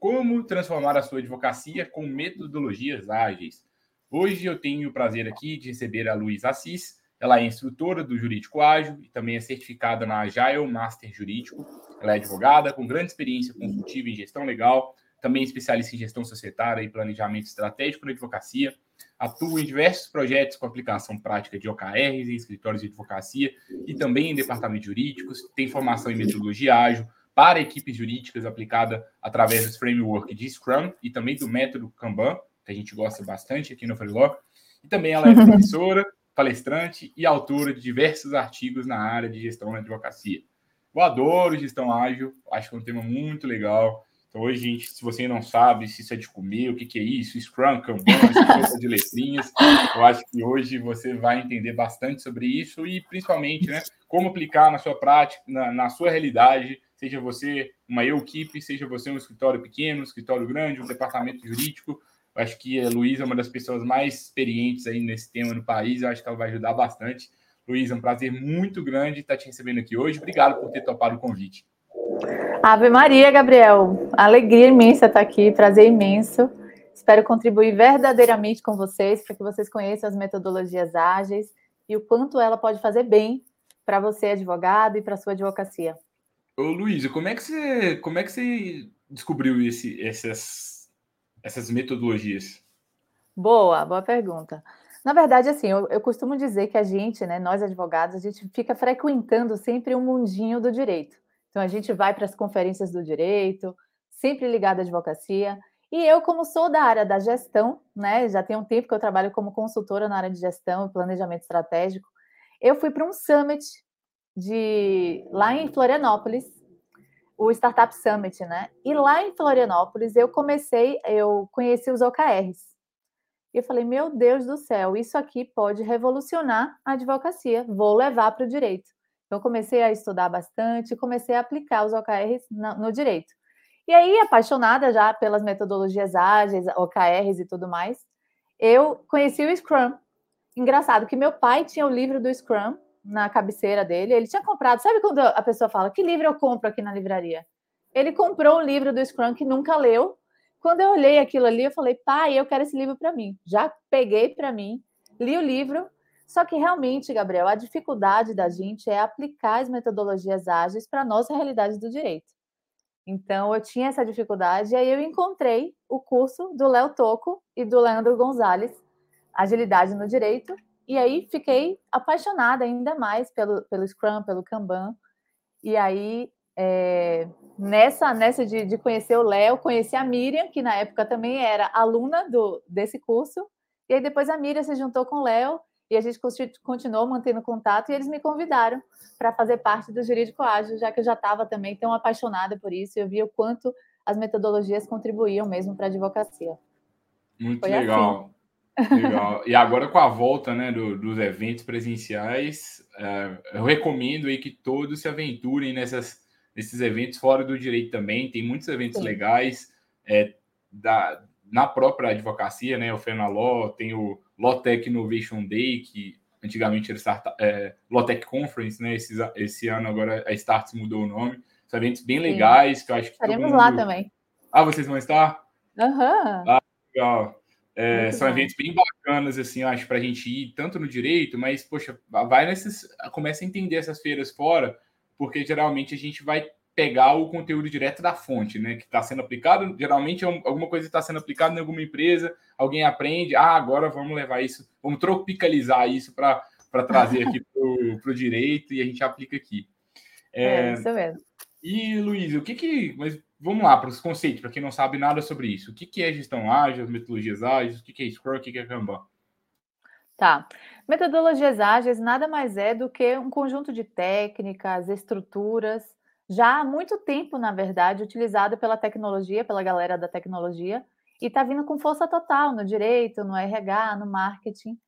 Como transformar a sua advocacia com metodologias ágeis. Hoje eu tenho o prazer aqui de receber a Luísa Assis. Ela é instrutora do Jurídico Ágil e também é certificada na Agile Master Jurídico. Ela é advogada com grande experiência consultiva em gestão legal, também especialista em gestão societária e planejamento estratégico na advocacia. Atua em diversos projetos com aplicação prática de OKRs em escritórios de advocacia e também em departamentos jurídicos. Tem formação em metodologia ágil, para equipes jurídicas aplicada através dos framework de Scrum e também do método Kanban, que a gente gosta bastante aqui no Freelog. E também ela é professora, palestrante e autora de diversos artigos na área de gestão na advocacia. Eu adoro gestão ágil, acho que é um tema muito legal. Então, hoje, gente, se você não sabe se isso é de comer, o que, que é isso, Scrum, Kanban, essa de letrinhas, eu acho que hoje você vai entender bastante sobre isso e, principalmente, né, como aplicar na sua prática, na, na sua realidade, seja você uma equipe, seja você um escritório pequeno, um escritório grande, um departamento jurídico. Eu acho que a Luísa é uma das pessoas mais experientes aí nesse tema no país. Eu acho que ela vai ajudar bastante. Luísa, é um prazer muito grande estar te recebendo aqui hoje. Obrigado por ter topado o convite. Ave Maria, Gabriel. Alegria imensa estar aqui, prazer imenso. Espero contribuir verdadeiramente com vocês para que vocês conheçam as metodologias ágeis e o quanto ela pode fazer bem para você, advogado, e para sua advocacia. Ô, Luiz, como é que você, como é que você descobriu esse, essas, essas metodologias? Boa, boa pergunta. Na verdade, assim, eu, eu, costumo dizer que a gente, né, nós advogados, a gente fica frequentando sempre um mundinho do direito. Então, a gente vai para as conferências do direito, sempre ligado à advocacia. E eu, como sou da área da gestão, né, já tem um tempo que eu trabalho como consultora na área de gestão e planejamento estratégico, eu fui para um summit de lá em Florianópolis, o Startup Summit, né? E lá em Florianópolis eu comecei, eu conheci os OKRs. E eu falei, meu Deus do céu, isso aqui pode revolucionar a advocacia, vou levar para o direito. Então comecei a estudar bastante, comecei a aplicar os OKRs no, direito. E aí, apaixonada já pelas metodologias ágeis, OKRs e tudo mais, eu conheci o Scrum. Engraçado que meu pai tinha o livro do Scrum na cabeceira dele. Ele tinha comprado. Sabe quando a pessoa fala que livro eu compro aqui na livraria? Ele comprou um livro do Scrum que nunca leu. Quando eu olhei aquilo ali, eu falei, pai, eu quero esse livro para mim. Já peguei para mim, li o livro. Só que realmente, Gabriel, a dificuldade da gente é aplicar as metodologias ágeis para a nossa realidade do direito. Então, eu tinha essa dificuldade, e aí eu encontrei o curso do Léo Toco e do Leandro Gonzalez, Agilidade no Direito, e aí fiquei apaixonada ainda mais pelo, pelo Scrum, pelo Kanban. E aí, é, nessa, nessa de, de conhecer o Léo, conheci a Miriam, que na época também era aluna do, desse curso. E aí depois a Miriam se juntou com o Léo e a gente continuou mantendo contato e eles me convidaram para fazer parte do Jurídico Ágil, já que eu já estava também tão apaixonada por isso e eu via o quanto as metodologias contribuíam mesmo para a advocacia. Muito Foi legal. Assim. Legal. E agora com a volta né, do, dos eventos presenciais, é, eu recomendo aí que todos se aventurem nessas, nesses eventos fora do direito também. Tem muitos eventos Sim. legais é, da, na própria advocacia, né? O Fenaló, tem o Lotec Innovation Day, que antigamente era Start, é, Lotec Conference, né? Esse, esse ano agora a Start mudou o nome. São eventos bem legais Sim. que eu acho que. Estaremos mundo... lá também. Ah, vocês vão estar? Aham. Uhum. Ah, legal. É, são bom. eventos bem bacanas, assim, eu acho, para a gente ir tanto no direito, mas, poxa, vai nesses. Começa a entender essas feiras fora, porque geralmente a gente vai pegar o conteúdo direto da fonte, né? Que está sendo aplicado. Geralmente é alguma coisa está sendo aplicada em alguma empresa, alguém aprende, ah, agora vamos levar isso, vamos tropicalizar isso para trazer aqui para o direito e a gente aplica aqui. É, é isso mesmo. E, Luiz, o que que. Mas vamos lá para os conceitos, para quem não sabe nada sobre isso. O que, que é gestão ágil, as metodologias ágeis, o que, que é Scrum, o que, que é Kanban? Tá. Metodologias ágeis nada mais é do que um conjunto de técnicas, estruturas, já há muito tempo, na verdade, utilizado pela tecnologia, pela galera da tecnologia, e está vindo com força total no direito, no RH, no marketing.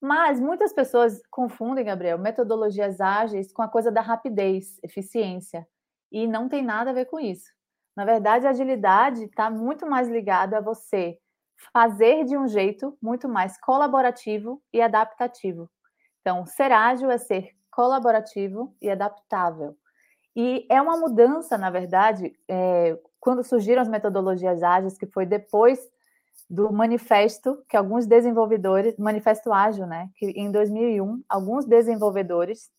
Mas muitas pessoas confundem, Gabriel, metodologias ágeis com a coisa da rapidez, eficiência, e não tem nada a ver com isso. Na verdade, a agilidade está muito mais ligada a você fazer de um jeito muito mais colaborativo e adaptativo. Então, ser ágil é ser colaborativo e adaptável. E é uma mudança, na verdade, é, quando surgiram as metodologias ágeis, que foi depois do manifesto que alguns desenvolvedores, manifesto ágil, né, que em 2001 alguns desenvolvedores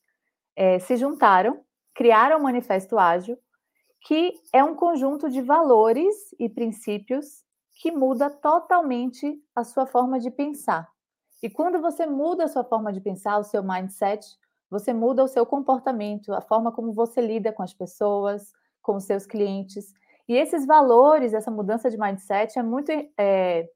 é, se juntaram, criaram o manifesto ágil, que é um conjunto de valores e princípios que muda totalmente a sua forma de pensar. E quando você muda a sua forma de pensar, o seu mindset, você muda o seu comportamento, a forma como você lida com as pessoas, com os seus clientes. E esses valores, essa mudança de mindset é muito é,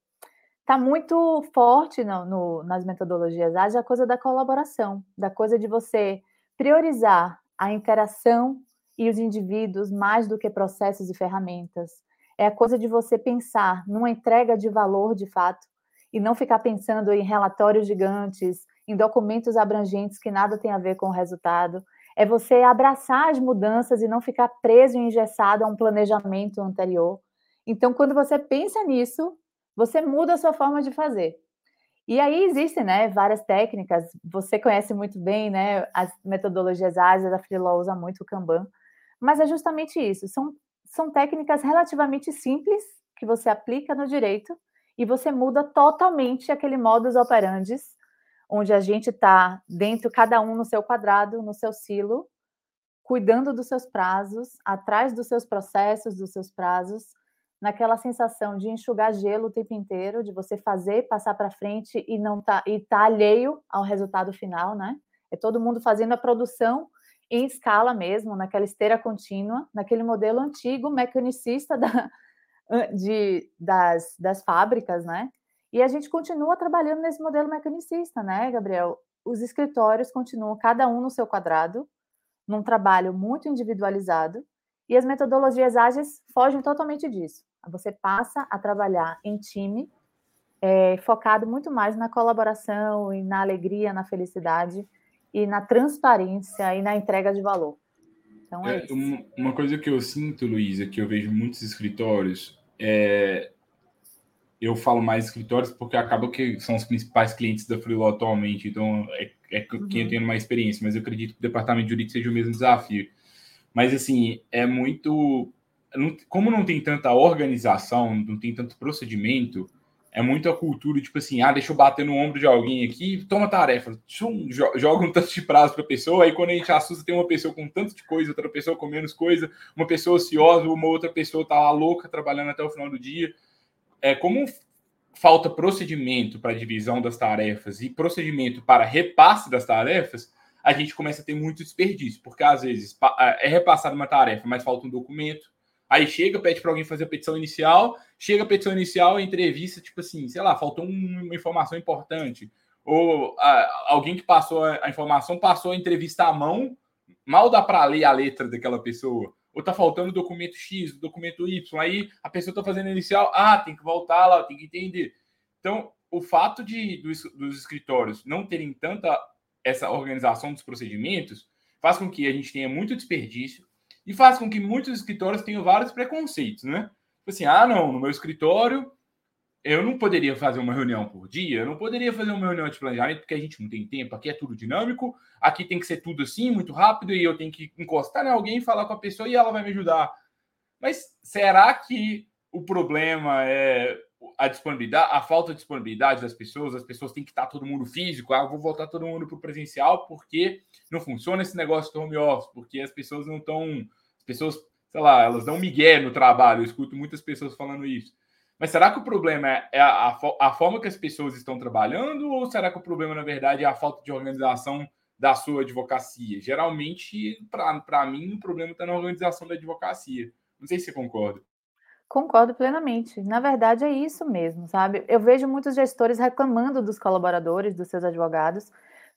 tá muito forte no, no, nas metodologias ágeis a coisa da colaboração, da coisa de você priorizar a interação e os indivíduos mais do que processos e ferramentas. É a coisa de você pensar numa entrega de valor de fato e não ficar pensando em relatórios gigantes, em documentos abrangentes que nada tem a ver com o resultado. É você abraçar as mudanças e não ficar preso e engessado a um planejamento anterior. Então, quando você pensa nisso, você muda a sua forma de fazer. E aí existem, né, várias técnicas. Você conhece muito bem, né, as metodologias ágeis, a Freelaw usa muito o Kanban. Mas é justamente isso. São, são técnicas relativamente simples que você aplica no direito e você muda totalmente aquele modus operandi onde a gente está dentro, cada um no seu quadrado, no seu silo, cuidando dos seus prazos, atrás dos seus processos, dos seus prazos, naquela sensação de enxugar gelo o tempo inteiro, de você fazer, passar para frente e não tá e tá alheio ao resultado final, né? É todo mundo fazendo a produção em escala mesmo, naquela esteira contínua, naquele modelo antigo mecanicista da, de, das, das fábricas, né? E a gente continua trabalhando nesse modelo mecanicista, né, Gabriel? Os escritórios continuam cada um no seu quadrado, num trabalho muito individualizado, e as metodologias ágeis fogem totalmente disso. Você passa a trabalhar em time, é, focado muito mais na colaboração e na alegria, na felicidade e na transparência e na entrega de valor. Então é, é uma, coisa que eu sinto, Luísa, que eu vejo muitos escritórios, é eu falo mais escritórios porque acaba que são os principais clientes da Freelaw atualmente, então é, é uhum. quem eu tenho mais experiência, mas eu acredito que o departamento jurídico seja o mesmo desafio. Mas assim, é muito. Como não tem tanta organização, não tem tanto procedimento, é muito a cultura, tipo assim, ah, deixa eu bater no ombro de alguém aqui, toma tarefa, tchum, joga um tanto de prazo para a pessoa, aí quando a gente assusta, tem uma pessoa com tanto de coisa, outra pessoa com menos coisa, uma pessoa ociosa, uma outra pessoa tá lá louca, trabalhando até o final do dia é, como falta procedimento para divisão das tarefas e procedimento para repasse das tarefas, a gente começa a ter muito desperdício, porque às vezes é repassada uma tarefa, mas falta um documento. Aí chega, pede para alguém fazer a petição inicial, chega a petição inicial, entrevista, tipo assim, sei lá, faltou uma informação importante. Ou alguém que passou a, informação passou a entrevista à mão, mal dá para ler a letra daquela pessoa ou tá faltando documento X, documento Y, aí a pessoa tá fazendo inicial, ah, tem que voltar lá, tem que entender. Então, o fato de dos, dos escritórios não terem tanta essa organização dos procedimentos faz com que a gente tenha muito desperdício e faz com que muitos escritórios tenham vários preconceitos, né? Tipo assim, ah, não, no meu escritório eu não poderia fazer uma reunião por dia, eu não poderia fazer uma reunião de planejamento, porque a gente não tem tempo, aqui é tudo dinâmico, aqui tem que ser tudo assim, muito rápido, e eu tenho que encostar em alguém, falar com a pessoa e ela vai me ajudar. Mas será que o problema é a disponibilidade, a falta de disponibilidade das pessoas, as pessoas têm que estar todo mundo físico, ah, vou voltar todo mundo para o presencial porque não funciona esse negócio do home office, porque as pessoas não estão, as pessoas, sei lá, elas dão migué no trabalho, eu escuto muitas pessoas falando isso. Mas será que o problema é, a, a, a, forma que as pessoas estão trabalhando ou será que o problema, na verdade, é a falta de organização da sua advocacia? Geralmente, para mim, o problema está na organização da advocacia. Não sei se você concorda. Concordo plenamente. Na verdade, é isso mesmo, sabe? Eu vejo muitos gestores reclamando dos colaboradores, dos seus advogados.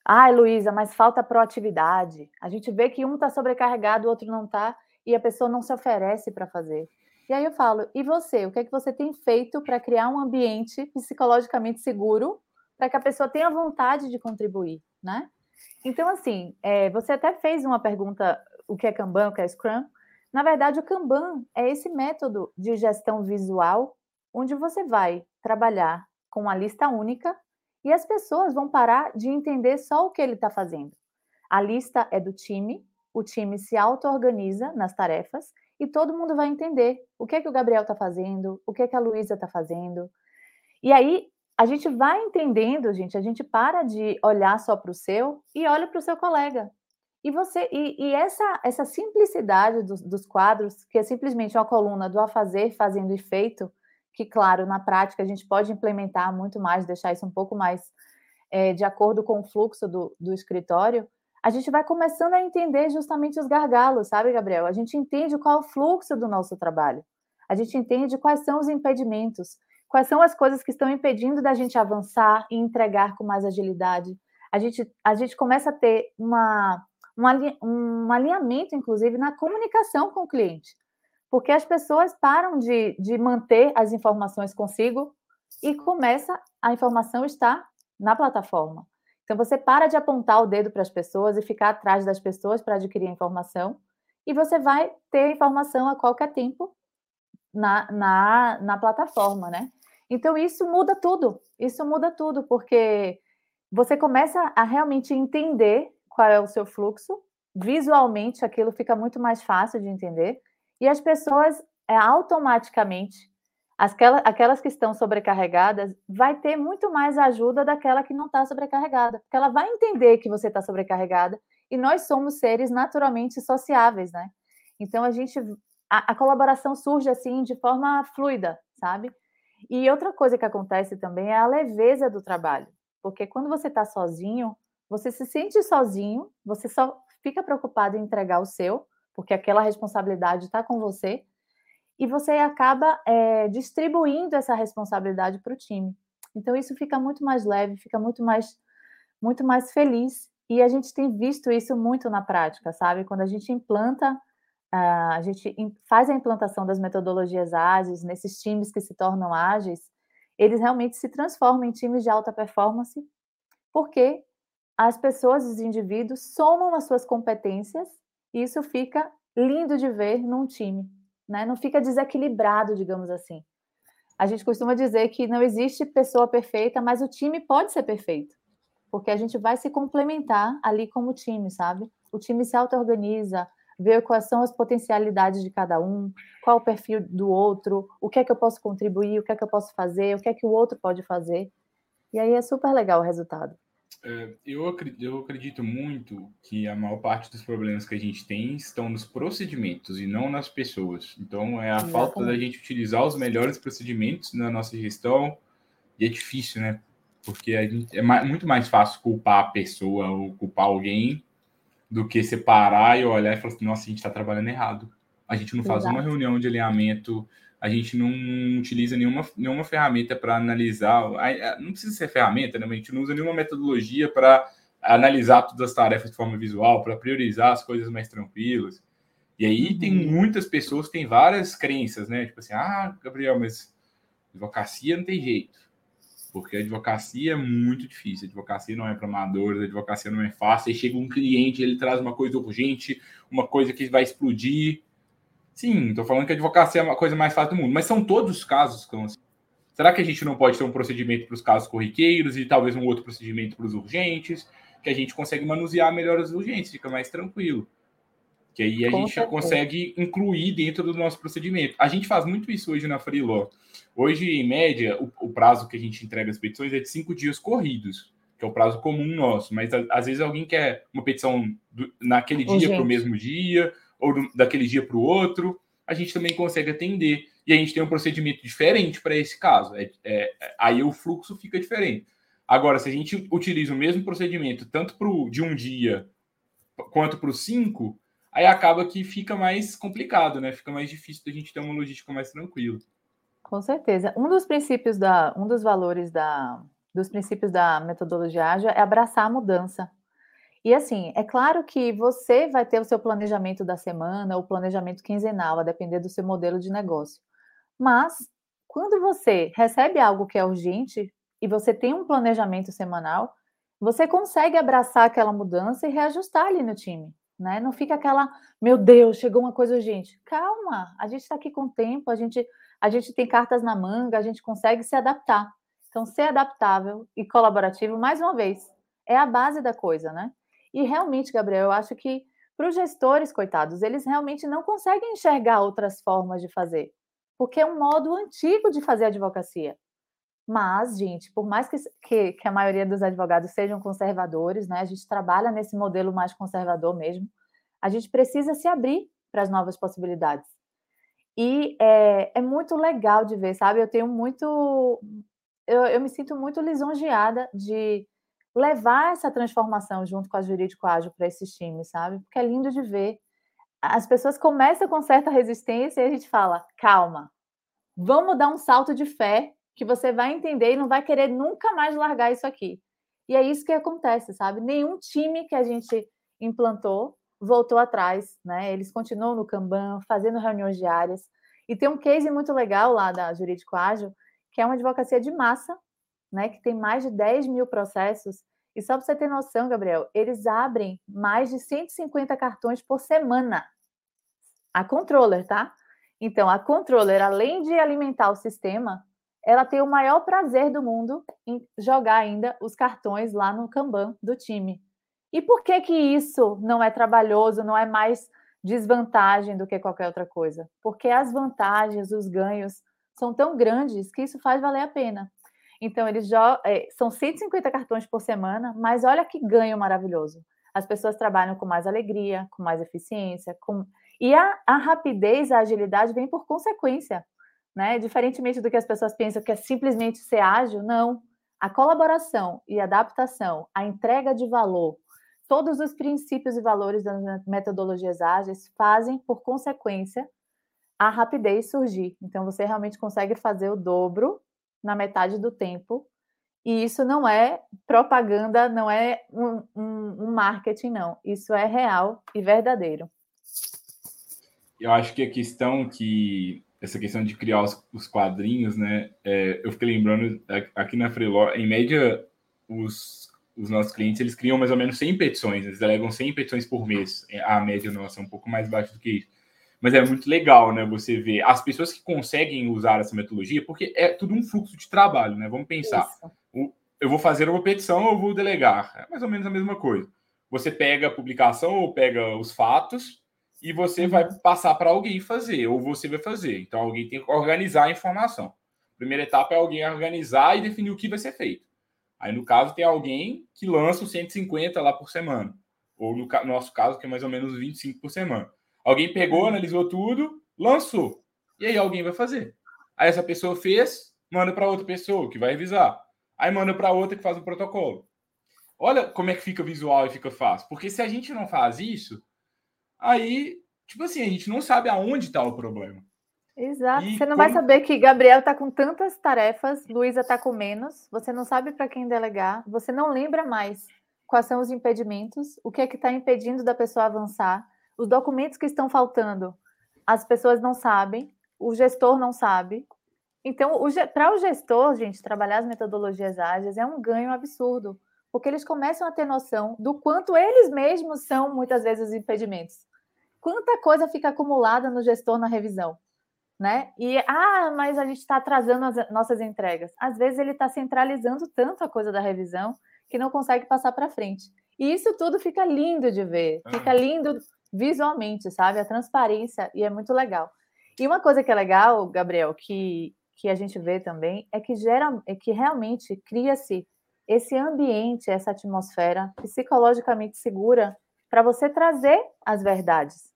Ai, Luísa, mas falta proatividade. A gente vê que um está sobrecarregado, o outro não está, e a pessoa não se oferece para fazer. E aí eu falo, e você? O que é que você tem feito para criar um ambiente psicologicamente seguro para que a pessoa tenha vontade de contribuir, né? Então, assim, é, você até fez uma pergunta, o que é Kanban, o que é Scrum? Na verdade, o Kanban é esse método de gestão visual onde você vai trabalhar com uma lista única e as pessoas vão parar de entender só o que ele está fazendo. A lista é do time, o time se auto-organiza nas tarefas e todo mundo vai entender o que é que o Gabriel está fazendo, o que é que a Luísa está fazendo. E aí a gente vai entendendo, gente, a gente para de olhar só para o seu e olha para o seu colega. E você e, e essa essa simplicidade dos, dos, quadros, que é simplesmente uma coluna do a fazer, fazendo e feito, que claro, na prática a gente pode implementar muito mais, deixar isso um pouco mais é, de acordo com o fluxo do, do escritório, a gente vai começando a entender justamente os gargalos, sabe, Gabriel? A gente entende qual é o fluxo do nosso trabalho. A gente entende quais são os impedimentos. Quais são as coisas que estão impedindo da gente avançar e entregar com mais agilidade? A gente, a gente começa a ter uma, um, um alinhamento, inclusive, na comunicação com o cliente. Porque as pessoas param de, de manter as informações consigo e começa a informação estar na plataforma. Então, você para de apontar o dedo para as pessoas e ficar atrás das pessoas para adquirir a informação, e você vai ter informação a qualquer tempo na, na, na plataforma, né? Então, isso muda tudo. Isso muda tudo, porque você começa a realmente entender qual é o seu fluxo, visualmente aquilo fica muito mais fácil de entender, e as pessoas é, automaticamente, aquelas, aquelas que estão sobrecarregadas, vai ter muito mais ajuda daquela que não está sobrecarregada, porque ela vai entender que você está sobrecarregada, e nós somos seres naturalmente sociáveis, né? Então a gente a, a colaboração surge assim de forma fluida, sabe? E outra coisa que acontece também é a leveza do trabalho, porque quando você está sozinho, você se sente sozinho, você só fica preocupado em entregar o seu, porque aquela responsabilidade está com você, e você acaba é, distribuindo essa responsabilidade para o time. Então isso fica muito mais leve, fica muito mais, muito mais feliz. E a gente tem visto isso muito na prática, sabe? Quando a gente implanta Uh, a gente faz a implantação das metodologias ágeis nesses times que se tornam ágeis, eles realmente se transformam em times de alta performance, porque as pessoas, os indivíduos, somam as suas competências e isso fica lindo de ver num time, né? Não fica desequilibrado, digamos assim. A gente costuma dizer que não existe pessoa perfeita, mas o time pode ser perfeito, porque a gente vai se complementar ali como time, sabe? O time se auto-organiza, ver quais são as potencialidades de cada um, qual o perfil do outro, o que é que eu posso contribuir, o que é que eu posso fazer, o que é que o outro pode fazer. E aí é super legal o resultado. É, eu, acredito, eu acredito muito que a maior parte dos problemas que a gente tem estão nos procedimentos e não nas pessoas. Então, é a Exatamente. falta da gente utilizar os melhores procedimentos na nossa gestão. E é difícil, né? Porque gente, é muito mais fácil culpar a pessoa ou culpar alguém do que separar e olhar e falar assim, nossa, a gente está trabalhando errado. A gente não faz Exato. uma reunião de alinhamento, a gente não utiliza nenhuma, nenhuma ferramenta para analisar. Não precisa ser ferramenta, né? a gente não usa nenhuma metodologia para analisar todas as tarefas de forma visual, para priorizar as coisas mais tranquilas. E aí uhum. tem muitas pessoas que têm várias crenças, né? Tipo assim, ah, Gabriel, mas advocacia não tem jeito porque a advocacia é muito difícil. A advocacia não é para amadores, a advocacia não é fácil. Aí chega um cliente, ele traz uma coisa urgente, uma coisa que vai explodir. Sim, estou falando que a advocacia é a coisa mais fácil do mundo, mas são todos os casos que assim. Será que a gente não pode ter um procedimento para os casos corriqueiros e talvez um outro procedimento para os urgentes? Que a gente consegue manusear melhor as urgentes, fica mais tranquilo. Que aí a Com gente certeza. consegue incluir dentro do nosso procedimento. A gente faz muito isso hoje na Freeló. Hoje, em média, o, o, prazo que a gente entrega as petições é de cinco dias corridos, que é o prazo comum nosso. Mas às vezes alguém quer uma petição do, naquele dia para o mesmo dia, ou do, daquele dia para o outro. A gente também consegue atender. E a gente tem um procedimento diferente para esse caso. É, é, aí o fluxo fica diferente. Agora, se a gente utiliza o mesmo procedimento, tanto pro, de um dia quanto para os cinco, aí acaba que fica mais complicado, né? Fica mais difícil da gente ter uma logística mais tranquila. Com certeza. Um dos princípios da, um dos valores da, dos princípios da metodologia ágil é abraçar a mudança. E assim, é claro que você vai ter o seu planejamento da semana, o planejamento quinzenal, a depender do seu modelo de negócio. Mas quando você recebe algo que é urgente e você tem um planejamento semanal, você consegue abraçar aquela mudança e reajustar ali no time, né? Não fica aquela, meu Deus, chegou uma coisa urgente. Calma, a gente está aqui com tempo, a gente, a gente tem cartas na manga, a gente consegue se adaptar. Então, ser adaptável e colaborativo, mais uma vez, é a base da coisa, né? E realmente, Gabriel, eu acho que para os gestores, coitados, eles realmente não conseguem enxergar outras formas de fazer, porque é um modo antigo de fazer advocacia. Mas, gente, por mais que, que, que, a maioria dos advogados sejam conservadores, né, a gente trabalha nesse modelo mais conservador mesmo, a gente precisa se abrir para as novas possibilidades. E é, é, muito legal de ver, sabe? Eu tenho muito. Eu, eu me sinto muito lisonjeada de levar essa transformação junto com a Jurídico Ágil para esses times, sabe? Porque é lindo de ver. As pessoas começam com certa resistência e a gente fala: calma, vamos dar um salto de fé que você vai entender e não vai querer nunca mais largar isso aqui. E é isso que acontece, sabe? Nenhum time que a gente implantou voltou atrás, né? Eles continuam no Kanban, fazendo reuniões diárias. E tem um case muito legal lá da Jurídico Ágil, que é uma advocacia de massa, né, que tem mais de 10 mil processos. E só para você ter noção, Gabriel, eles abrem mais de 150 cartões por semana. A controller, tá? Então, a controller, além de alimentar o sistema, ela tem o maior prazer do mundo em jogar ainda os cartões lá no Kanban do time. E por que que isso não é trabalhoso, não é mais desvantagem do que qualquer outra coisa? Porque as vantagens, os ganhos são tão grandes que isso faz valer a pena. Então, eles já é, são 150 cartões por semana, mas olha que ganho maravilhoso. As pessoas trabalham com mais alegria, com mais eficiência, com... e a, a rapidez, a agilidade vem por consequência, né? Diferentemente do que as pessoas pensam que é simplesmente ser ágil, não. A colaboração e adaptação, a entrega de valor, todos os princípios e valores das metodologias ágeis fazem, por consequência, a rapidez surgir. Então, você realmente consegue fazer o dobro na metade do tempo. E isso não é propaganda, não é um, um, um marketing, não. Isso é real e verdadeiro. Eu acho que a questão que essa questão de criar os, os quadrinhos, né? É, eu fiquei lembrando aqui na Freeló, em média, os, os nossos clientes eles criam mais ou menos 100 petições, eles delegam 100 petições por mês. A média nossa é um pouco mais baixa do que isso. Mas é muito legal, né? Você ver as pessoas que conseguem usar essa metodologia, porque é tudo um fluxo de trabalho, né? Vamos pensar. Eu vou fazer uma petição ou vou delegar. É mais ou menos a mesma coisa. Você pega a publicação ou pega os fatos e você vai uhum. passar para alguém fazer, ou você vai fazer. Então, alguém tem que organizar a informação. A primeira etapa é alguém organizar e definir o que vai ser feito. Aí, no caso, tem alguém que lança os 150 lá por semana. Ou no nosso caso, que é mais ou menos 25 por semana. Alguém pegou, uhum. analisou tudo, lançou. E aí alguém vai fazer. Aí essa pessoa fez, manda para outra pessoa que vai revisar. Aí manda para outra que faz o protocolo. Olha como é que fica visual e fica fácil. Porque se a gente não faz isso, aí, tipo assim, a gente não sabe aonde está o problema. Exato. E você não como... vai saber que Gabriel está com tantas tarefas, Luísa está com menos, você não sabe para quem delegar, você não lembra mais quais são os impedimentos, o que é que está impedindo da pessoa avançar os documentos que estão faltando, as pessoas não sabem, o gestor não sabe. Então, para o gestor, gente, trabalhar as metodologias ágeis é um ganho absurdo, porque eles começam a ter noção do quanto eles mesmos são, muitas vezes, os impedimentos. Quanta coisa fica acumulada no gestor na revisão, né? E, ah, mas a gente está atrasando as nossas entregas. Às vezes ele está centralizando tanto a coisa da revisão que não consegue passar para frente. E isso tudo fica lindo de ver, fica lindo visualmente, sabe? A transparência, e é muito legal. E uma coisa que é legal, Gabriel, que, que a gente vê também, é que, gera, é que realmente cria-se esse ambiente, essa atmosfera psicologicamente segura para você trazer as verdades.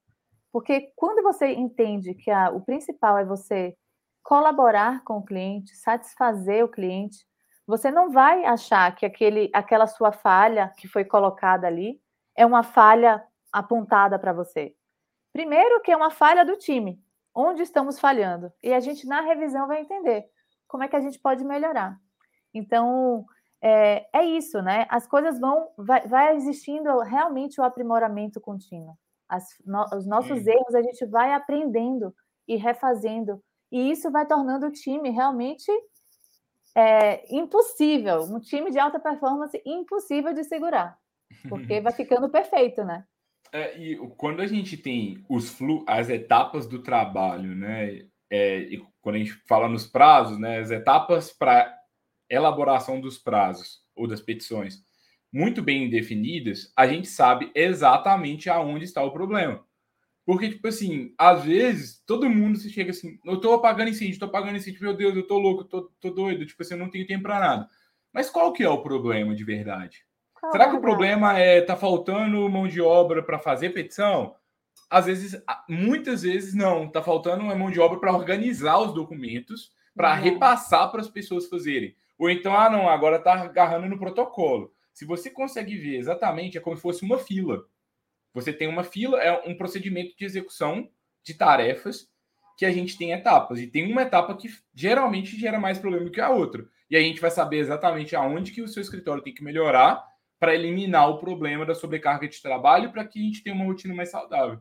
Porque quando você entende que a, o principal é você colaborar com o cliente, satisfazer o cliente, você não vai achar que aquele, aquela sua falha que foi colocada ali é uma falha apontada para você? Primeiro, que é uma falha do time. Onde estamos falhando? E a gente, na revisão, vai entender como é que a gente pode melhorar. Então, é, é isso, né? As coisas vão, vai, vai existindo realmente o aprimoramento contínuo. As, no, os nossos Sim. erros a gente vai aprendendo e refazendo, e isso vai tornando o time realmente é, impossível, um time de alta performance impossível de segurar, porque vai ficando perfeito, né? É, e quando a gente tem os flu, as etapas do trabalho, né? É, e quando a gente fala nos prazos, né? As etapas para elaboração dos prazos ou das petições muito bem definidas, a gente sabe exatamente aonde está o problema. Porque, tipo assim, às vezes todo mundo se chega assim, eu tô apagando incêndio, tô apagando incêndio, meu Deus, eu tô louco, tô, tô doido, tipo assim, eu não tenho tempo para nada. Mas qual que é o problema de verdade? Será que o problema é tá faltando mão de obra para fazer petição? Às vezes, muitas vezes não, tá faltando uma mão de obra para organizar os documentos, para uhum. repassar para as pessoas fazerem. Ou então, ah, não, agora tá agarrando no protocolo. Se você consegue ver exatamente, é como se fosse uma fila. Você tem uma fila, é um procedimento de execução de tarefas que a gente tem etapas. E tem uma etapa que geralmente gera mais problema que a outra. E a gente vai saber exatamente aonde que o seu escritório tem que melhorar para eliminar o problema da sobrecarga de trabalho para que a gente tenha uma rotina mais saudável.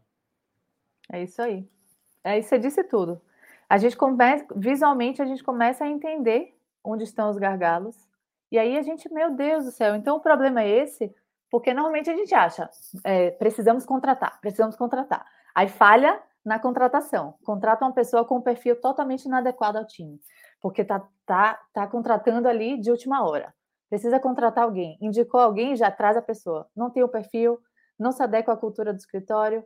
É isso aí. É isso, você disse tudo. A gente começa, visualmente, a gente começa a entender onde estão os gargalos. E aí a gente, meu Deus do céu, então o problema é esse, porque normalmente a gente acha, é, precisamos contratar, precisamos contratar. Aí falha na contratação, contrata uma pessoa com um perfil totalmente inadequado ao time, porque tá, tá, tá contratando ali de última hora precisa contratar alguém, indicou alguém, já traz a pessoa. Não tem o perfil, não se adequa à cultura do escritório.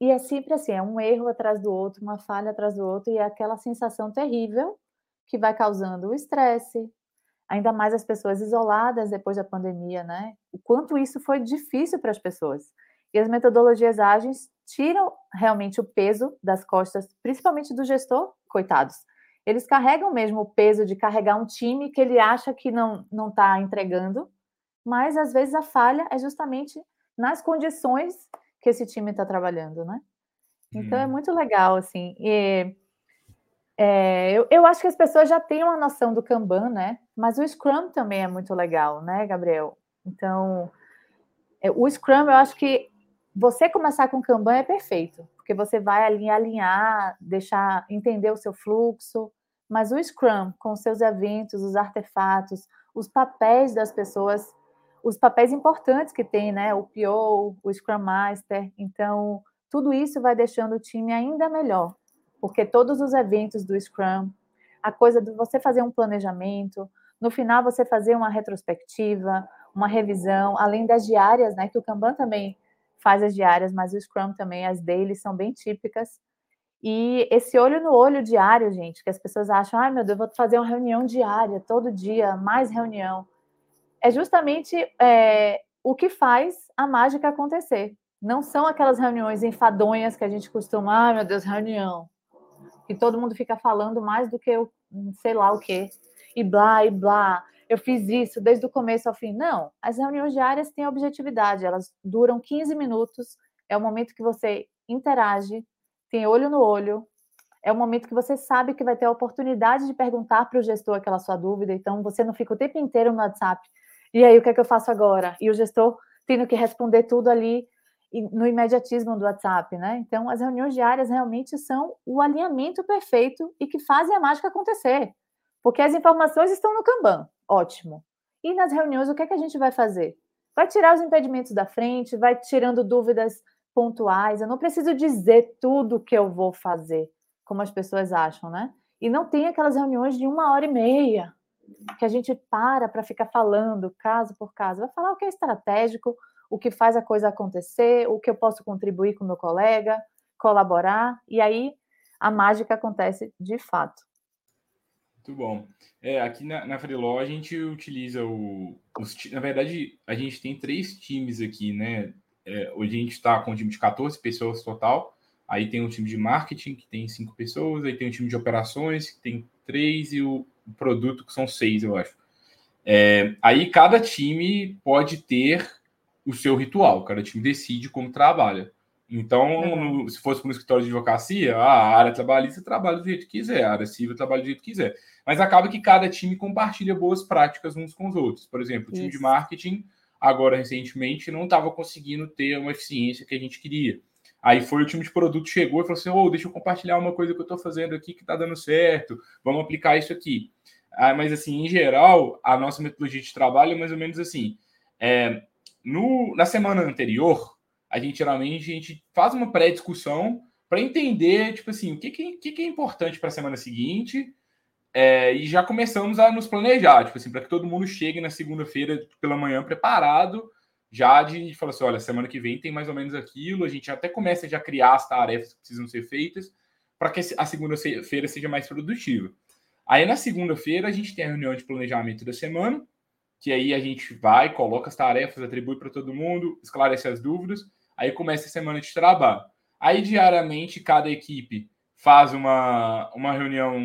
E é sempre assim, é um erro atrás do outro, uma falha atrás do outro, e é aquela sensação terrível que vai causando o estresse, ainda mais as pessoas isoladas depois da pandemia, né? O quanto isso foi difícil para as pessoas. E as metodologias ágeis tiram realmente o peso das costas, principalmente do gestor, coitados eles carregam mesmo o peso de carregar um time que ele acha que não não está entregando, mas às vezes a falha é justamente nas condições que esse time está trabalhando, né? Então é uhum. muito legal, assim. E, é, eu, eu acho que as pessoas já têm uma noção do Kanban, né? Mas o Scrum também é muito legal, né, Gabriel? Então, é, o Scrum, eu acho que você começar com Kanban é perfeito, porque você vai alinhar, alinhar, deixar entender o seu fluxo, mas o Scrum, com seus eventos, os artefatos, os papéis das pessoas, os papéis importantes que tem, né? O PO, o Scrum Master. Então, tudo isso vai deixando o time ainda melhor, porque todos os eventos do Scrum, a coisa de você fazer um planejamento, no final você fazer uma retrospectiva, uma revisão, além das diárias, né? Que o Kanban também faz as diárias, mas o Scrum também, as dailies são bem típicas. E esse olho no olho diário, gente, que as pessoas acham, ai meu Deus, vou fazer uma reunião diária, todo dia, mais reunião. É justamente é, o que faz a mágica acontecer. Não são aquelas reuniões enfadonhas que a gente costuma, ai meu Deus, reunião. E todo mundo fica falando mais do que sei lá o quê. E blá, e blá eu fiz isso desde o começo ao fim. Não, as reuniões diárias têm objetividade, elas duram 15 minutos, é o momento que você interage, tem olho no olho, é o momento que você sabe que vai ter a oportunidade de perguntar para o gestor aquela sua dúvida, então você não fica o tempo inteiro no WhatsApp. E aí, o que é que eu faço agora? E o gestor tendo que responder tudo ali no imediatismo do WhatsApp, né? Então, as reuniões diárias realmente são o alinhamento perfeito e que fazem a mágica acontecer. Porque as informações estão no Kanban, ótimo. E nas reuniões, o que é que a gente vai fazer? Vai tirar os impedimentos da frente, vai tirando dúvidas pontuais. Eu não preciso dizer tudo que eu vou fazer, como as pessoas acham, né? E não tem aquelas reuniões de uma hora e meia que a gente para para ficar falando caso por caso. Vai falar o que é estratégico, o que faz a coisa acontecer, o que eu posso contribuir com meu colega, colaborar, e aí a mágica acontece de fato. Muito bom. É, aqui na, na Freeló a gente utiliza o. Os, na verdade, a gente tem três times aqui, né? É, hoje a gente está com um time de 14 pessoas total. Aí tem um time de marketing, que tem cinco pessoas. Aí tem um time de operações, que tem três. E o produto, que são seis, eu acho. É, aí cada time pode ter o seu ritual. Cada time decide como trabalha. Então, no, se fosse para um escritório de advocacia, a área trabalhista trabalha do jeito que quiser, a área civil trabalha do jeito que quiser. mas acaba que cada time compartilha boas práticas uns com os outros. Por exemplo, o time Isso. de marketing, agora recentemente, não estava conseguindo ter uma eficiência que a gente queria. Aí foi o time de produto chegou e falou assim: oh, deixa eu compartilhar uma coisa que eu estou fazendo aqui que está dando certo, vamos aplicar isso aqui. Ah, mas assim, em geral, a nossa metodologia de trabalho é mais ou menos assim. É, no, na semana anterior, a gente geralmente a gente faz uma pré-discussão para entender, tipo assim, o que, que, que é importante para a semana seguinte é, e já começamos a nos planejar, tipo assim, para que todo mundo chegue na segunda-feira pela manhã preparado, já de falar assim, olha, semana que vem tem mais ou menos aquilo, a gente até começa já a criar as tarefas que precisam ser feitas para que a segunda-feira seja mais produtiva. Aí na segunda-feira a gente tem a reunião de planejamento da semana, que aí a gente vai, coloca as tarefas, atribui para todo mundo, esclarece as dúvidas, aí começa a semana de trabalho. Aí diariamente cada equipe faz uma, uma reunião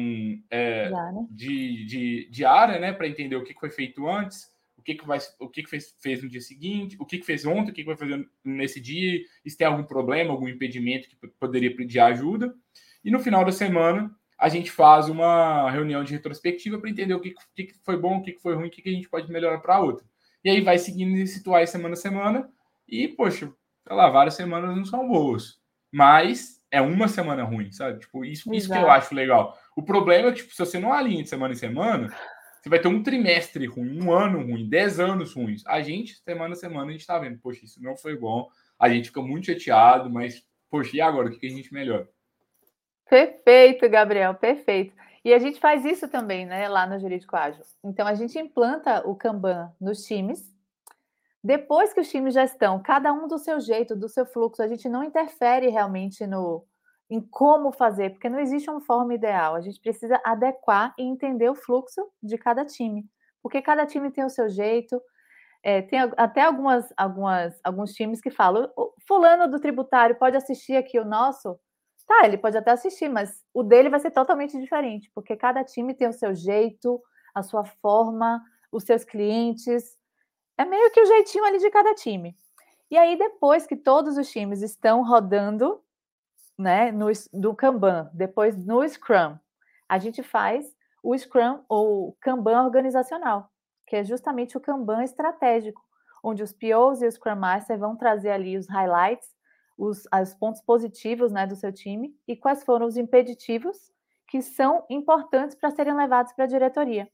é, de, de, diária, né, para entender o que foi feito antes, o que, que, vai, o que, que fez, fez no dia seguinte, o que, que fez ontem, o que, que vai fazer nesse dia, se tem algum problema, algum impedimento que poderia pedir ajuda. E no final da semana, a gente faz uma reunião de retrospectiva para entender o que, que, foi bom, o que, foi ruim, o que, que a gente pode melhorar para outra. E aí vai seguindo esses rituais semana a semana, e, poxa, sei lá, várias semanas não são boas. Mas é uma semana ruim, sabe? Tipo, isso, isso que eu acho legal. O problema é que, tipo, se você não alinha de semana em semana, você vai ter um trimestre ruim, um ano ruim, dez anos ruins. A gente, semana a semana, a gente tá vendo, poxa, isso não foi bom. A gente fica muito chateado, mas, poxa, e agora? O que a gente melhora? Perfeito, Gabriel, perfeito. E a gente faz isso também, né, lá no Jurídico Ágil. Então, a gente implanta o Kanban nos times, depois que os times já estão, cada um do seu jeito, do seu fluxo, a gente não interfere realmente no em como fazer, porque não existe uma forma ideal. A gente precisa adequar e entender o fluxo de cada time, porque cada time tem o seu jeito. É, tem até algumas, algumas, alguns times que falam: fulano do tributário pode assistir aqui o nosso. Tá, ele pode até assistir, mas o dele vai ser totalmente diferente, porque cada time tem o seu jeito, a sua forma, os seus clientes, é meio que o jeitinho ali de cada time. E aí, depois que todos os times estão rodando, né, no, do Kanban, depois no Scrum, a gente faz o Scrum ou Kanban organizacional, que é justamente o Kanban estratégico, onde os POs e os Scrum Master vão trazer ali os highlights, os, os pontos positivos né, do seu time e quais foram os impeditivos que são importantes para serem levados para a diretoria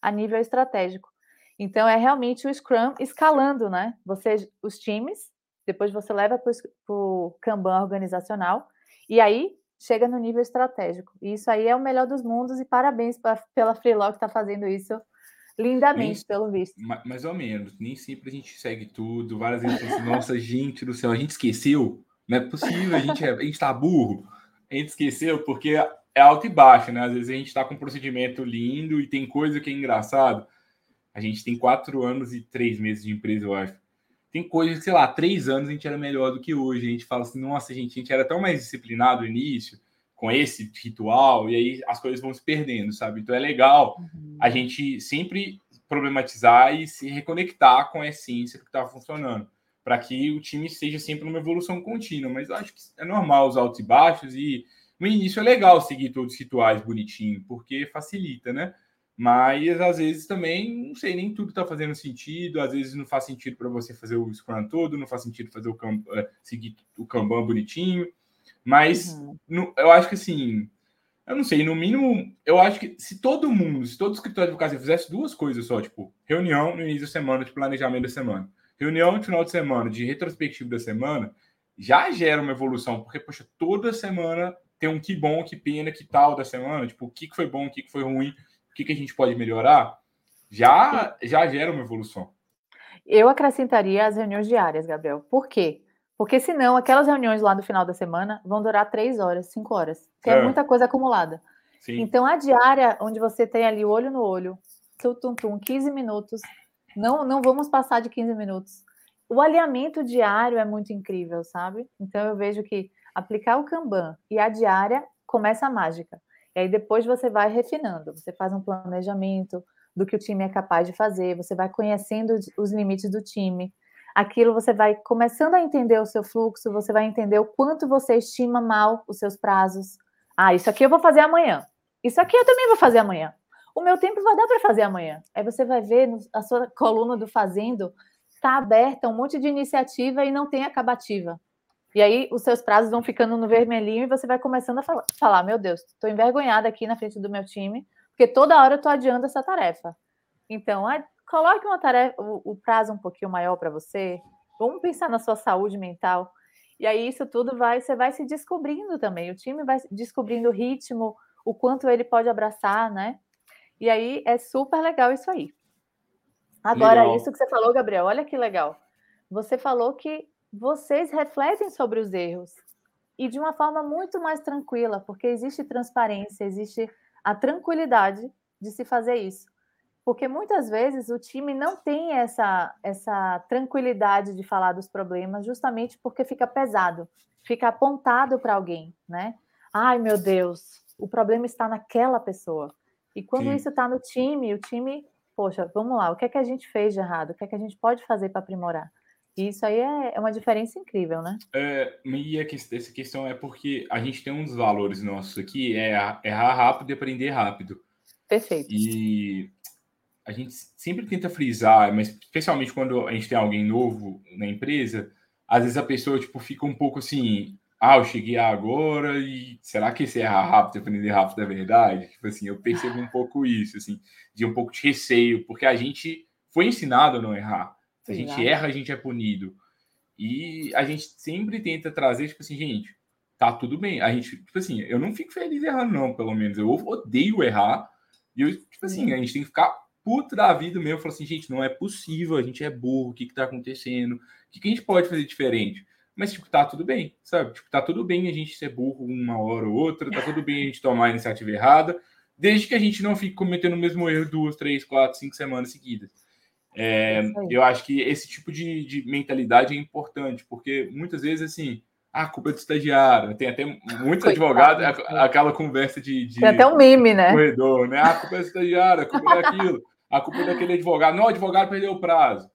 a nível estratégico. Então, é realmente o Scrum escalando, né? Você, os times, depois você leva para o Kanban organizacional, e aí chega no nível estratégico. E isso aí é o melhor dos mundos, e parabéns pra, pela Freelog que está fazendo isso lindamente, nem, pelo visto. Mais ou menos. Nem sempre a gente segue tudo. Várias vezes assim, nossa, gente do céu, a gente esqueceu. Não é possível, a gente, é, a gente tá burro. A gente esqueceu, porque é alto e baixo, né? Às vezes a gente está com um procedimento lindo e tem coisa que é engraçado a gente tem quatro anos e três meses de empresa, eu acho. Tem coisas sei lá, três anos a gente era melhor do que hoje. A gente fala assim, nossa, gente, a gente era tão mais disciplinado no início, com esse ritual, e aí as coisas vão se perdendo, sabe? Então é legal uhum. a gente sempre problematizar e se reconectar com a essência que estava funcionando, para que o time seja sempre numa evolução contínua. Mas eu acho que é normal os altos e baixos, e no início é legal seguir todos os rituais bonitinho, porque facilita, né? Mas às vezes também, não sei, nem tudo está fazendo sentido. Às vezes não faz sentido para você fazer o Scrum todo, não faz sentido fazer o é, seguir o Kanban bonitinho. Mas uhum. no, eu acho que assim, eu não sei, no mínimo, eu acho que se todo mundo, se todo escritório de advocacia fizesse duas coisas só, tipo, reunião no início da semana de planejamento da semana, reunião no final de semana de retrospectiva da semana, já gera uma evolução, porque, poxa, toda semana tem um que bom, que pena, que tal da semana, tipo, o que foi bom, o que foi ruim que, que a gente pode melhorar, já, já gera uma evolução. Eu acrescentaria as reuniões diárias, Gabriel. Por quê? Porque senão aquelas reuniões lá no final da semana vão durar três horas, cinco horas, que é, é muita coisa acumulada. Sim. Então a diária, onde você tem ali olho no olho, tum, tum, 15 minutos, não, não vamos passar de 15 minutos. O alinhamento diário é muito incrível, sabe? Então eu vejo que aplicar o Kanban e a diária começa a mágica. E aí depois você vai refinando, você faz um planejamento do que o time é capaz de fazer, você vai conhecendo os limites do time. Aquilo você vai começando a entender o seu fluxo, você vai entender o quanto você estima mal os seus prazos. Ah, isso aqui eu vou fazer amanhã. Isso aqui eu também vou fazer amanhã. o meu tempo vai dar para fazer amanhã. Aí você vai ver a sua coluna do Fazendo está aberta, um monte de iniciativa e não tem acabativa. E aí os seus prazos vão ficando no vermelhinho e você vai começando a falar, falar meu Deus, estou envergonhada aqui na frente do meu time, porque toda hora eu estou adiando essa tarefa. Então, coloque uma tarefa, o, o prazo um pouquinho maior para você. Vamos pensar na sua saúde mental. E aí isso tudo vai, você vai se descobrindo também. O time vai descobrindo o ritmo, o quanto ele pode abraçar, né? E aí é super legal isso aí. Agora, legal. isso que você falou, Gabriel, olha que legal. Você falou que vocês refletem sobre os erros e de uma forma muito mais tranquila, porque existe transparência, existe a tranquilidade de se fazer isso. Porque muitas vezes o time não tem essa, essa tranquilidade de falar dos problemas, justamente porque fica pesado, fica apontado para alguém, né? Ai, meu Deus, o problema está naquela pessoa. E quando Sim. isso está no time, o time, poxa, vamos lá, o que é que a gente fez de errado? O que é que a gente pode fazer para aprimorar? E isso aí é, é, uma diferença incrível, né? É, e a, essa questão é porque a gente tem uns valores nossos aqui, é errar rápido e aprender rápido. Perfeito. E a gente sempre tenta frisar, mas especialmente quando a gente tem alguém novo na empresa, às vezes a pessoa tipo fica um pouco assim, ah, eu cheguei agora e será que esse errar rápido, aprender rápido é verdade? Tipo assim, eu percebo um pouco isso, assim, de um pouco de receio, porque a gente foi ensinado a não errar. Se a gente erra, a gente é punido. E a gente sempre tenta trazer, tipo assim, gente, tá tudo bem. A gente, tipo assim, eu não fico feliz errando, não, pelo menos. Eu odeio errar. E eu, tipo assim, a gente tem que ficar puto da vida mesmo. Falar assim, gente, não é possível, a gente é burro, o que que tá acontecendo? O que, que a gente pode fazer diferente? Mas, tipo, tá tudo bem, sabe? Tipo, tá tudo bem a gente ser burro uma hora ou outra, tá tudo bem a gente tomar a iniciativa errada, desde que a gente não fique cometendo o mesmo erro duas, três, quatro, cinco semanas seguidas. É, eu acho que esse tipo de, de, mentalidade é importante, porque muitas vezes, assim, ah, a culpa é do estagiário. Tem até muitos advogados, aquela conversa de, de. Tem até um meme, né? Corredor, né? Ah, a culpa é do estagiário, a culpa é daquilo, a culpa é daquele advogado. Não, o advogado perdeu o prazo.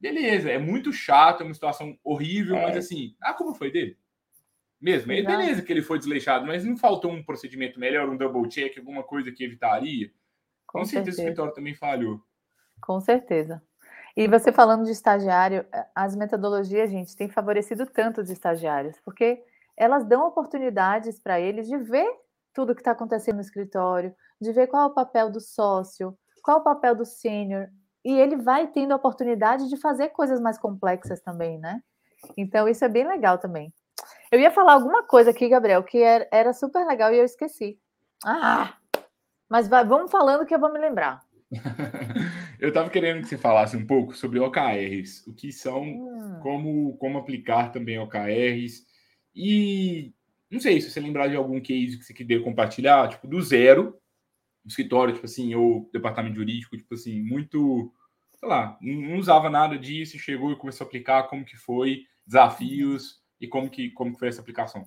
Beleza, é muito chato, é uma situação horrível, é. mas assim, a culpa foi dele. Mesmo. É beleza que ele foi desleixado, mas não faltou um procedimento melhor, um double check, alguma coisa que evitaria. Com, Com certeza, certeza o escritório também falhou. Com certeza. E você falando de estagiário, eh, as metodologias, gente, têm favorecido tanto os estagiários, porque elas dão oportunidades para eles de ver tudo que está acontecendo no escritório, de ver qual é o papel do sócio, qual é o papel do sênior, e ele vai tendo a oportunidade de fazer coisas mais complexas também, né? Então, isso é bem legal também. Eu ia falar alguma coisa aqui, Gabriel, que era super legal e eu esqueci. Ah! Mas vai, vamos falando que eu vou me lembrar. eu estava querendo que você falasse um pouco sobre OKRs, o que são, hum. como, como aplicar também OKRs. E não sei se você lembrar de algum case que você queria compartilhar, tipo, do zero, escritório, tipo assim, ou departamento jurídico, tipo assim, muito, sei lá, não usava nada disso, chegou e começou a aplicar, como que foi, desafios e como que, como que foi essa aplicação.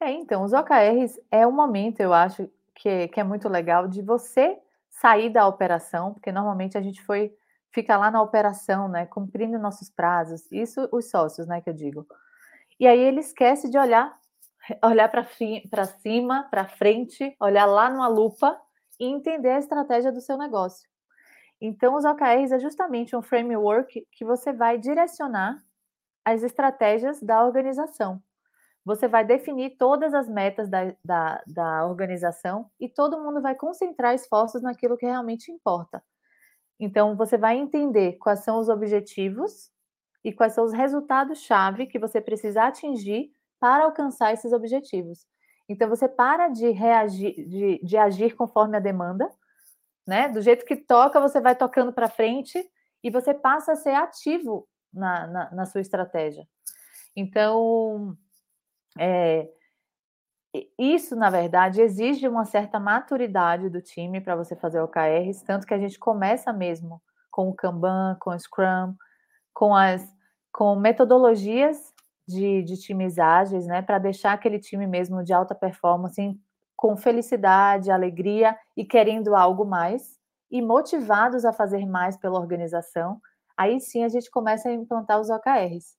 É, então, os OKRs é um momento, eu acho, que, que é muito legal de você sair da operação, porque normalmente a gente foi fica lá na operação, né, cumprindo nossos prazos. Isso os sócios, né, que eu digo. E aí ele esquece de olhar olhar para cima, para frente, olhar lá numa lupa e entender a estratégia do seu negócio. Então, os OKRs é justamente um framework que você vai direcionar as estratégias da organização você vai definir todas as metas da, da, da organização e todo mundo vai concentrar esforços naquilo que realmente importa. Então, você vai entender quais são os objetivos e quais são os resultados-chave que você precisa atingir para alcançar esses objetivos. Então, você para de reagir, de, de agir conforme a demanda, né? Do jeito que toca, você vai tocando para frente e você passa a ser ativo na, na, na sua estratégia. Então, é, isso, na verdade, exige uma certa maturidade do time para você fazer OKRs, tanto que a gente começa mesmo com o Kanban, com o Scrum, com as com metodologias de, de times ágeis, né, para deixar aquele time mesmo de alta performance com felicidade, alegria e querendo algo mais e motivados a fazer mais pela organização. Aí sim a gente começa a implantar os OKRs.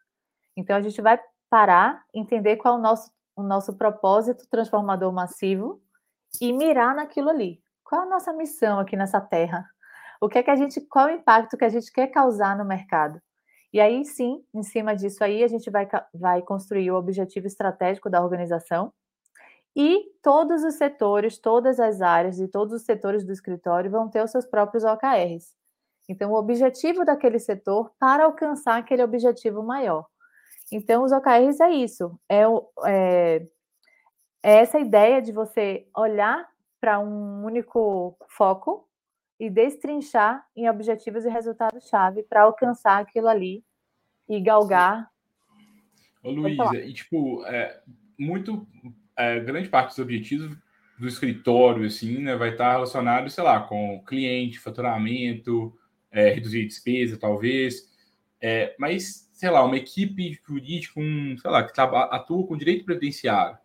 Então a gente vai parar, entender qual é o nosso, o nosso propósito transformador massivo e mirar naquilo ali. qual a nossa missão aqui nessa terra? O que é que a gente, qual o impacto que a gente quer causar no mercado? E aí sim, em cima disso aí, a gente vai, vai construir o objetivo estratégico da organização e todos os setores, todas as áreas e todos os setores do escritório vão ter os seus próprios OKRs. Então, o objetivo daquele setor para alcançar aquele objetivo maior. Então, os OKRs é isso, é, é, é essa ideia de você olhar para um único foco e destrinchar em objetivos e resultados-chave para alcançar aquilo ali e galgar. Ô, Luísa, e tipo, é, muito é, grande parte dos objetivos do escritório, assim, né, vai estar relacionado, sei lá, com cliente, faturamento, é, reduzir despesa, talvez. É, mas, sei lá, uma equipe jurídica, um, sei lá, que atua com direito previdenciário.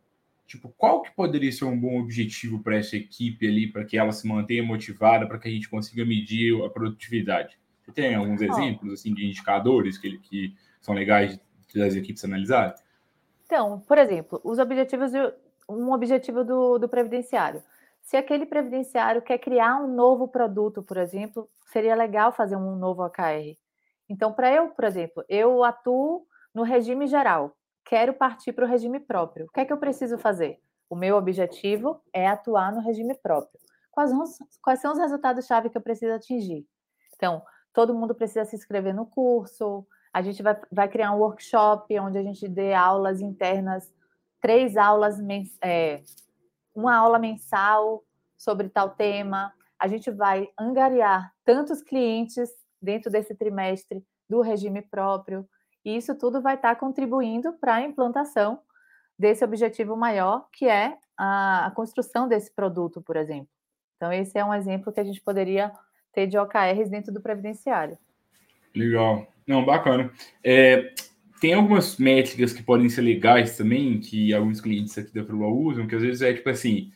Tipo, qual que poderia ser um bom objetivo para essa equipe ali, para que ela se mantenha motivada, para que a gente consiga medir a produtividade? Você tem alguns oh. exemplos assim de indicadores que, que são legais das equipes analisarem? Então, por exemplo, os objetivos de, um objetivo do, do previdenciário. Se aquele previdenciário quer criar um novo produto, por exemplo, seria legal fazer um novo AKR. Então, para eu, por exemplo, eu atuo no regime geral quero partir para o regime próprio. O que é que eu preciso fazer? O meu objetivo é atuar no regime próprio. Quais, quais são os resultados-chave que eu preciso atingir? Então, todo mundo precisa se inscrever no curso, a gente vai, vai criar um workshop onde a gente dê aulas internas, três aulas, é, uma aula mensal sobre tal tema. A gente vai angariar tantos clientes dentro desse trimestre do regime próprio. E isso tudo vai estar contribuindo para a implantação desse objetivo maior, que é a, a, construção desse produto, por exemplo. Então, esse é um exemplo que a gente poderia ter de OKRs dentro do previdenciário. Legal. Não, bacana. É, tem algumas métricas que podem ser legais também, que alguns clientes aqui da Frula usam, que às vezes é tipo assim,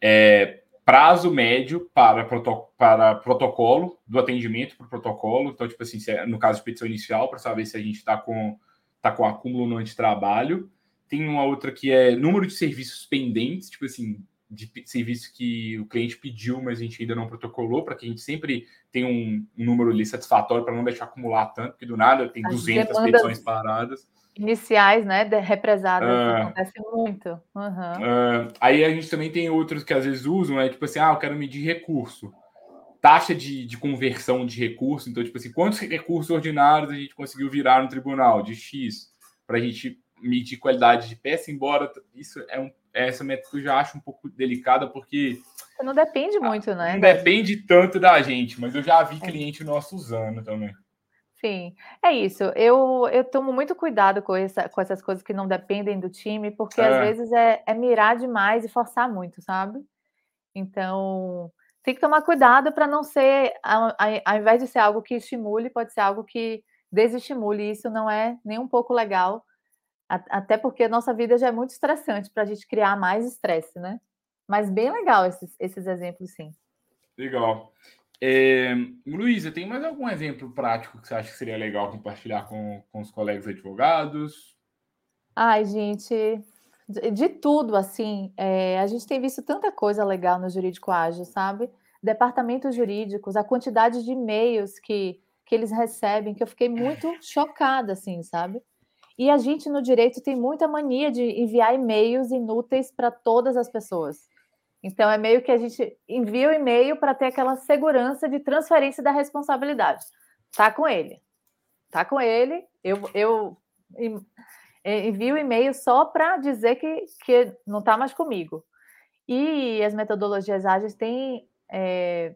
é, prazo médio para, proto, para protocolo, do atendimento para o protocolo. Então, tipo assim, é, no caso de petição inicial, para saber se a gente está com, tá com acúmulo no antitrabalho. Tem uma outra que é número de serviços pendentes, tipo assim, de serviço que o cliente pediu, mas a gente ainda não protocolou, para que a gente sempre tenha um, um número ali satisfatório para não deixar acumular tanto, porque do nada tem As 200 petições paradas iniciais, né, represadas, uh, acontece muito. Uhum. Uh, aí a gente também tem outros que às vezes usam, é tipo assim, ah, eu quero medir recurso. Taxa de, de conversão de recurso, então, tipo assim, quantos recursos ordinários a gente conseguiu virar no tribunal de X para a gente medir qualidade de peça, embora isso é um, essa métrica eu já acho um pouco delicada, porque. Não depende muito, né? Não depende tanto da gente, mas eu já vi é. cliente nosso usando também. Sim, é isso. Eu, eu tomo muito cuidado com, essa, com essas coisas que não dependem do time, porque às é. vezes é, é mirar demais e forçar muito, sabe? Então, tem que tomar cuidado para não ser, ao, ao invés de ser algo que estimule, pode ser algo que desestimule. Isso não é nem um pouco legal, até porque a nossa vida já é muito estressante para a gente criar mais estresse, né? Mas bem legal esses, esses exemplos, sim. Legal. É, Luísa, tem mais algum exemplo prático que você acha que seria legal compartilhar com, com os colegas advogados? Ai, gente, de, de tudo, assim, é, a gente tem visto tanta coisa legal no jurídico ágil, sabe? Departamentos jurídicos, a quantidade de e-mails que, que eles recebem, que eu fiquei muito chocada, assim, sabe? E a gente no direito tem muita mania de enviar e-mails inúteis para todas as pessoas. Então, é meio que a gente envia o e-mail para ter aquela segurança de transferência da responsabilidade. Tá com ele. Tá com ele. Eu, eu envio o e-mail só para dizer que, que não está mais comigo. E as metodologias ágeis têm, é,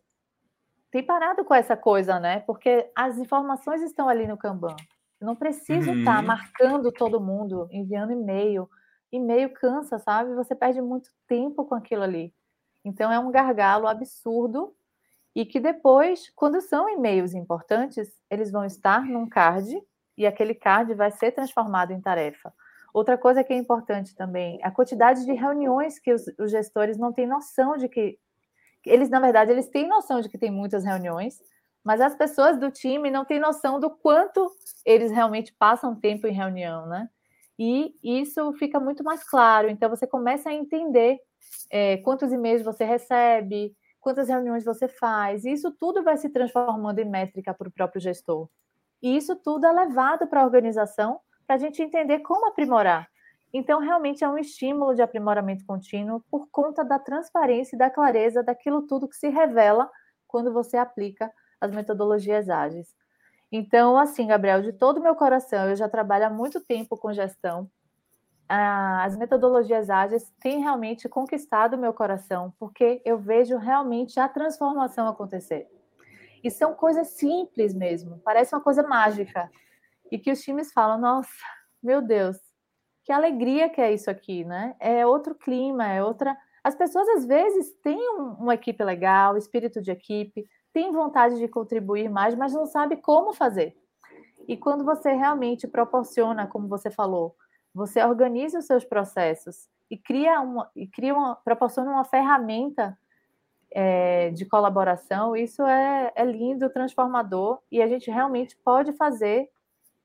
têm parado com essa coisa, né? Porque as informações estão ali no Kanban. Eu não preciso estar uhum. tá marcando todo mundo, enviando e-mail e-mail cansa, sabe? Você perde muito tempo com aquilo ali. Então é um gargalo absurdo e que depois, quando são e-mails importantes, eles vão estar num card e aquele card vai ser transformado em tarefa. Outra coisa que é importante também, a quantidade de reuniões que os, os gestores não têm noção de que eles, na verdade, eles têm noção de que tem muitas reuniões, mas as pessoas do time não têm noção do quanto eles realmente passam tempo em reunião, né? E isso fica muito mais claro. Então, você começa a entender é, quantos e-mails você recebe, quantas reuniões você faz. E isso tudo vai se transformando em métrica para o próprio gestor. E isso tudo é levado para a organização para a gente entender como aprimorar. Então, realmente é um estímulo de aprimoramento contínuo por conta da transparência e da clareza daquilo tudo que se revela quando você aplica as metodologias ágeis. Então, assim, Gabriel, de todo o meu coração, eu já trabalho há muito tempo com gestão. As metodologias ágeis têm realmente conquistado meu coração, porque eu vejo realmente a transformação acontecer. E são coisas simples mesmo, parece uma coisa mágica. E que os times falam: nossa, meu Deus, que alegria que é isso aqui, né? É outro clima, é outra. As pessoas às vezes têm um, uma equipe legal, espírito de equipe, têm vontade de contribuir mais, mas não sabe como fazer. E quando você realmente proporciona, como você falou, você organiza os seus processos e cria uma, e cria uma, proporciona uma ferramenta é, de colaboração, isso é, é lindo, transformador, e a gente realmente pode fazer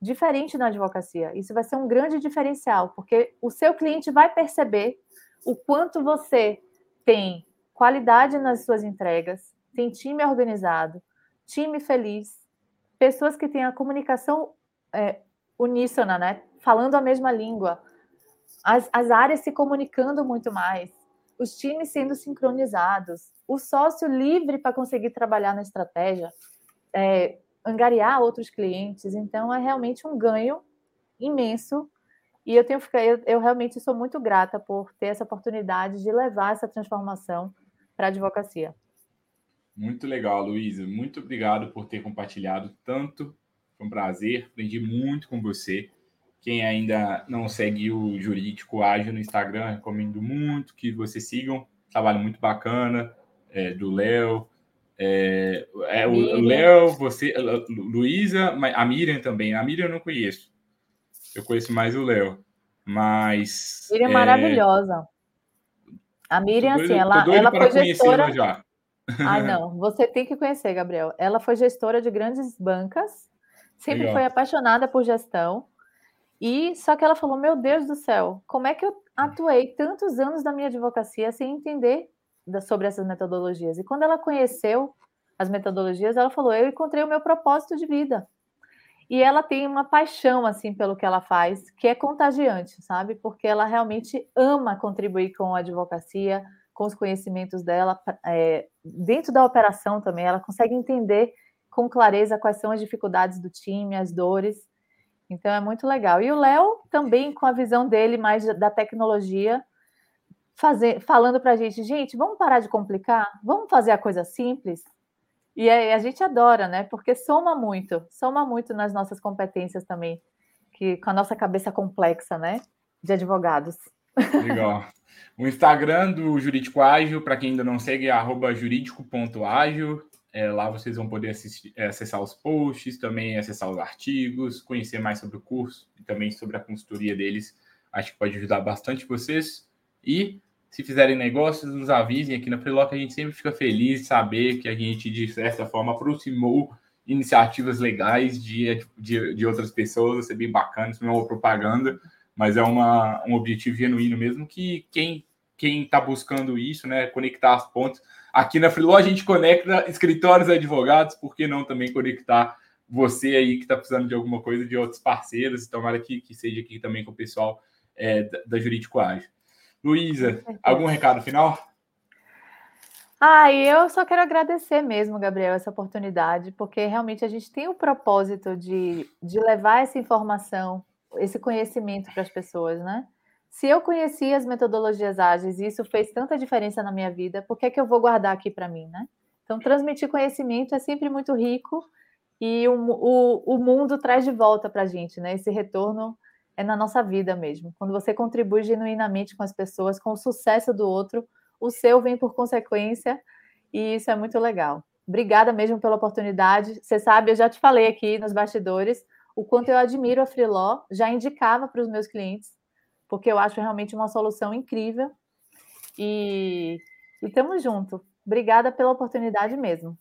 diferente na advocacia. Isso vai ser um grande diferencial, porque o seu cliente vai perceber o quanto você tem qualidade nas suas entregas, tem time organizado, time feliz, pessoas que têm a comunicação é, uníssona, né? Falando a mesma língua, as, as áreas se comunicando muito mais, os times sendo sincronizados, o sócio livre para conseguir trabalhar na estratégia, é, angariar outros clientes. Então, é realmente um ganho imenso. E eu tenho eu, eu realmente sou muito grata por ter essa oportunidade de levar essa transformação para a advocacia. Muito legal, Luísa. Muito obrigado por ter compartilhado tanto. Foi um prazer. Aprendi muito com você. Quem ainda não segue o Jurídico Ágil no Instagram, recomendo muito que vocês sigam. Trabalho muito bacana é, do Léo, é, é o Léo, você, Luísa, a Miriam também. A Miriam eu não conheço. Eu conheço mais o Léo. Mas. Miriam é maravilhosa. A Miriam, doido, assim, ela, ela foi gestora. Já. Ai, não, você tem que conhecer, Gabriel. Ela foi gestora de grandes bancas, sempre Legal. foi apaixonada por gestão. E só que ela falou: Meu Deus do céu, como é que eu atuei tantos anos da minha advocacia sem entender sobre essas metodologias. E quando ela conheceu as metodologias, ela falou: Eu encontrei o meu propósito de vida. E ela tem uma paixão assim pelo que ela faz, que é contagiante, sabe? Porque ela realmente ama contribuir com a advocacia, com os conhecimentos dela, é, dentro da operação também, ela consegue entender com clareza quais são as dificuldades do time, as dores. Então é muito legal. E o Léo também com a visão dele mais da tecnologia, fazer, falando para a gente, gente, vamos parar de complicar, vamos fazer a coisa simples. E a, a gente adora, né? Porque soma muito, soma muito nas nossas competências também, que com a nossa cabeça complexa, né? De advogados. Legal. O Instagram do Jurídico Ágil, para quem ainda não segue, é jurídico.ágil. É, lá vocês vão poder assistir, é, acessar os posts, também acessar os artigos, conhecer mais sobre o curso e também sobre a consultoria deles. Acho que pode ajudar bastante vocês. E se fizerem negócios, nos avisem aqui na Freelock. A gente sempre fica feliz de saber que a gente, de certa forma, aproximou iniciativas legais de, de, de outras pessoas. Isso é bem bacana, isso não é uma propaganda, mas é uma, um objetivo genuíno mesmo que quem quem está buscando isso, né, conectar as pontes. Aqui na Freeló a gente conecta escritórios e advogados, por que não também conectar você aí que está precisando de alguma coisa de outros parceiros, tomara que, que seja aqui também com o pessoal é, da, da Jurídico Ágil. Luísa, algum recado final? Ah, eu só quero agradecer mesmo, Gabriel, essa oportunidade, porque realmente a gente tem o propósito de, de levar essa informação, esse conhecimento para as pessoas, né? Se eu conheci as metodologias ágeis e isso fez tanta diferença na minha vida, por que, é que eu vou guardar aqui para mim, né? Então, transmitir conhecimento é sempre muito rico e o, o, o mundo traz de volta para a gente, né? Esse retorno é na nossa vida mesmo. Quando você contribui genuinamente com as pessoas, com o sucesso do outro, o seu vem por consequência, e isso é muito legal. Obrigada mesmo pela oportunidade. Você sabe, eu já te falei aqui nos bastidores o quanto eu admiro a Freeló, já indicava para os meus clientes, porque eu acho realmente uma solução incrível. E estamos junto. Obrigada pela oportunidade mesmo.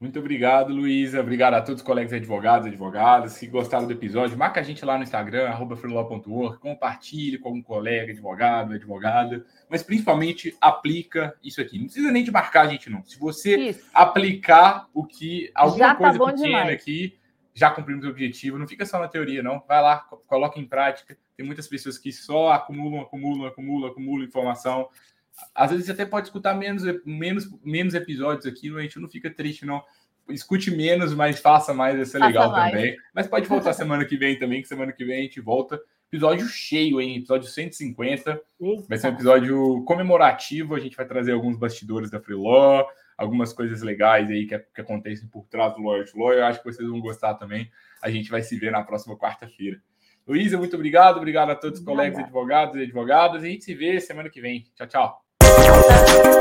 Muito obrigado, Luísa. Obrigado a todos os colegas advogados e advogadas. Se gostaram do episódio, marca a gente lá no Instagram, arroba compartilhe com algum colega, advogado, advogada, mas principalmente aplica isso aqui. Não precisa nem de marcar a gente, não. Se você isso. aplicar o que alguma já tá coisa tá pequena demais. aqui, já cumprimos o objetivo. Não fica só na teoria, não. Vai lá, coloca em prática. Tem muitas pessoas que só acumulam, acumulam, acumulam, acumulam informação às vezes você até pode escutar menos, menos, menos episódios aqui, a gente não fica triste, não. Escute menos, mas faça mais, vai ser legal mais. também. Mas pode voltar semana que vem também, que semana que vem a gente volta. Episódio cheio, hein? Episódio 150. Eita. Vai ser um episódio comemorativo. A gente vai trazer alguns bastidores da Freeló, algumas coisas legais aí que, que acontecem por trás do Lawyer to Lawyer. Acho que vocês vão gostar também. A gente vai se ver na próxima quarta-feira. Luísa, muito obrigado. Obrigado a todos os colegas advogados e advogadas. A gente se vê semana que vem. Tchau, tchau.